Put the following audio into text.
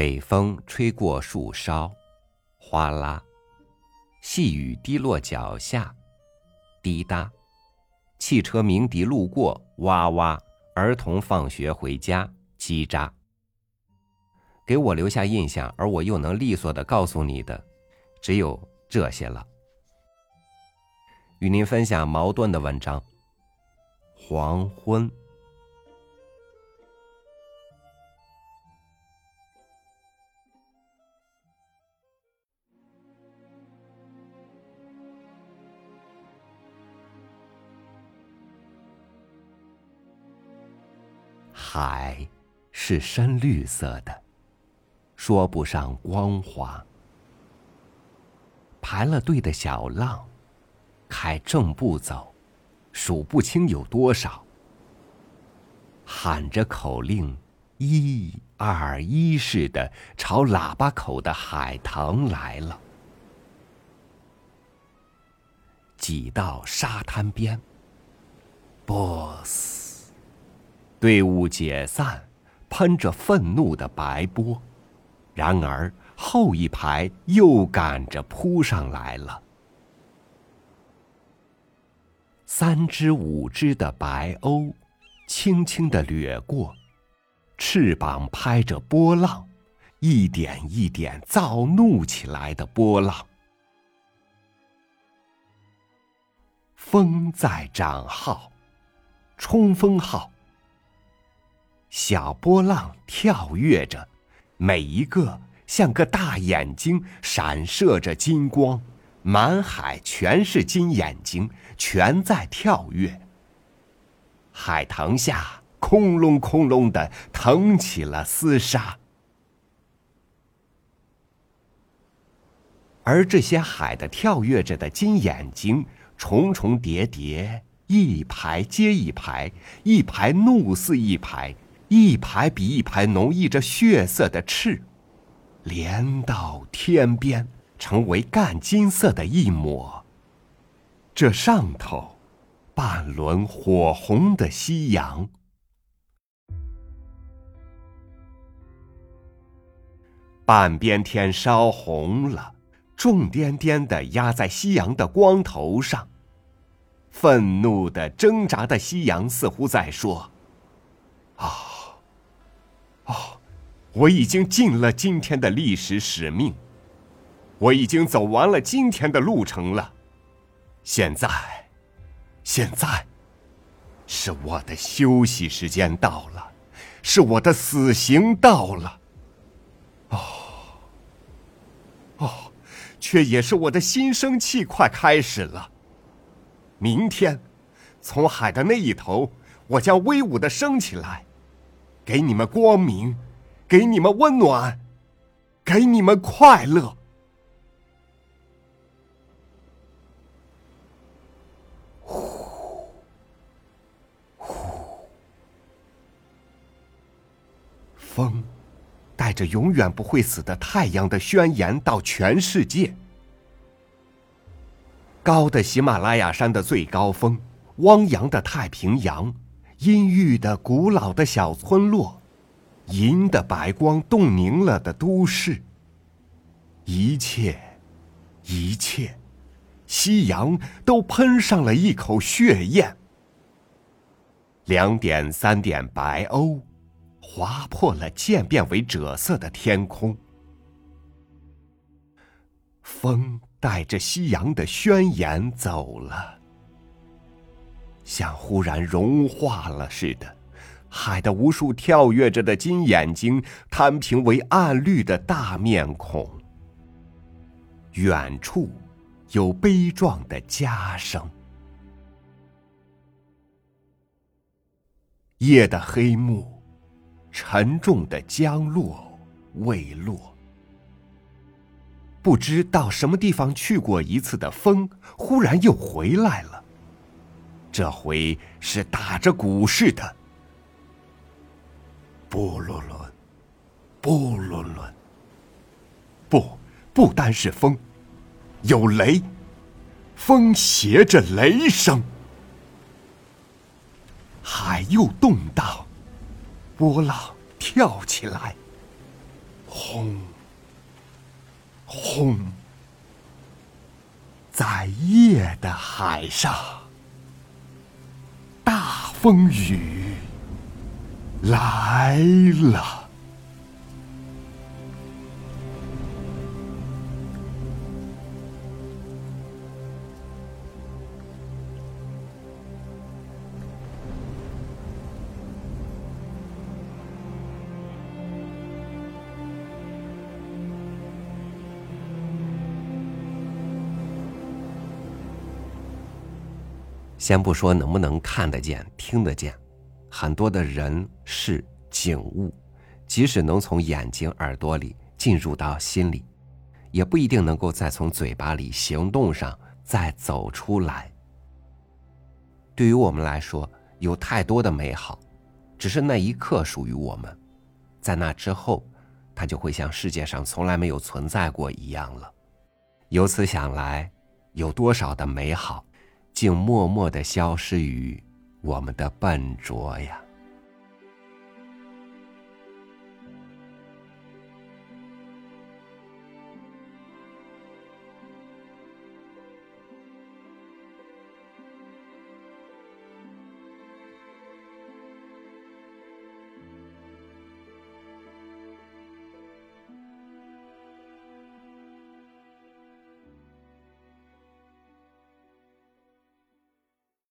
北风吹过树梢，哗啦；细雨滴落脚下，滴答；汽车鸣笛路过，哇哇；儿童放学回家，叽喳。给我留下印象，而我又能利索的告诉你的，只有这些了。与您分享矛盾的文章。黄昏。海是深绿色的，说不上光滑。排了队的小浪，开正步走，数不清有多少。喊着口令，一、二、一似的朝喇叭口的海棠来了。挤到沙滩边，boss。队伍解散，喷着愤怒的白波，然而后一排又赶着扑上来了。三只五只的白鸥，轻轻的掠过，翅膀拍着波浪，一点一点躁怒起来的波浪。风在涨号，冲锋号。小波浪跳跃着，每一个像个大眼睛，闪射着金光，满海全是金眼睛，全在跳跃。海棠下，空隆空隆的腾起了厮杀，而这些海的跳跃着的金眼睛，重重叠叠，一排接一排，一排怒似一排。一排比一排浓溢着血色的翅，连到天边，成为干金色的一抹。这上头，半轮火红的夕阳，半边天烧红了，重颠颠的压在夕阳的光头上。愤怒的挣扎的夕阳，似乎在说：“啊！”我已经尽了今天的历史使命，我已经走完了今天的路程了。现在，现在，是我的休息时间到了，是我的死刑到了。哦，哦，却也是我的新生气快开始了。明天，从海的那一头，我将威武的升起来。给你们光明，给你们温暖，给你们快乐。呼，呼，风带着永远不会死的太阳的宣言到全世界。高的喜马拉雅山的最高峰，汪洋的太平洋。阴郁的古老的小村落，银的白光冻凝了的都市。一切，一切，夕阳都喷上了一口血焰。两点三点白鸥，划破了渐变为赭色的天空。风带着夕阳的宣言走了。像忽然融化了似的，海的无数跳跃着的金眼睛摊平为暗绿的大面孔。远处有悲壮的家声。夜的黑幕，沉重的将落未落。不知到什么地方去过一次的风，忽然又回来了。这回是打着鼓似的，波罗伦，波罗伦。不，不单是风，有雷，风携着雷声，海又动荡，波浪跳起来，轰，轰，在夜的海上，大风雨来了。先不说能不能看得见、听得见，很多的人事景物，即使能从眼睛、耳朵里进入到心里，也不一定能够再从嘴巴里、行动上再走出来。对于我们来说，有太多的美好，只是那一刻属于我们，在那之后，它就会像世界上从来没有存在过一样了。由此想来，有多少的美好？竟默默的消失于我们的笨拙呀。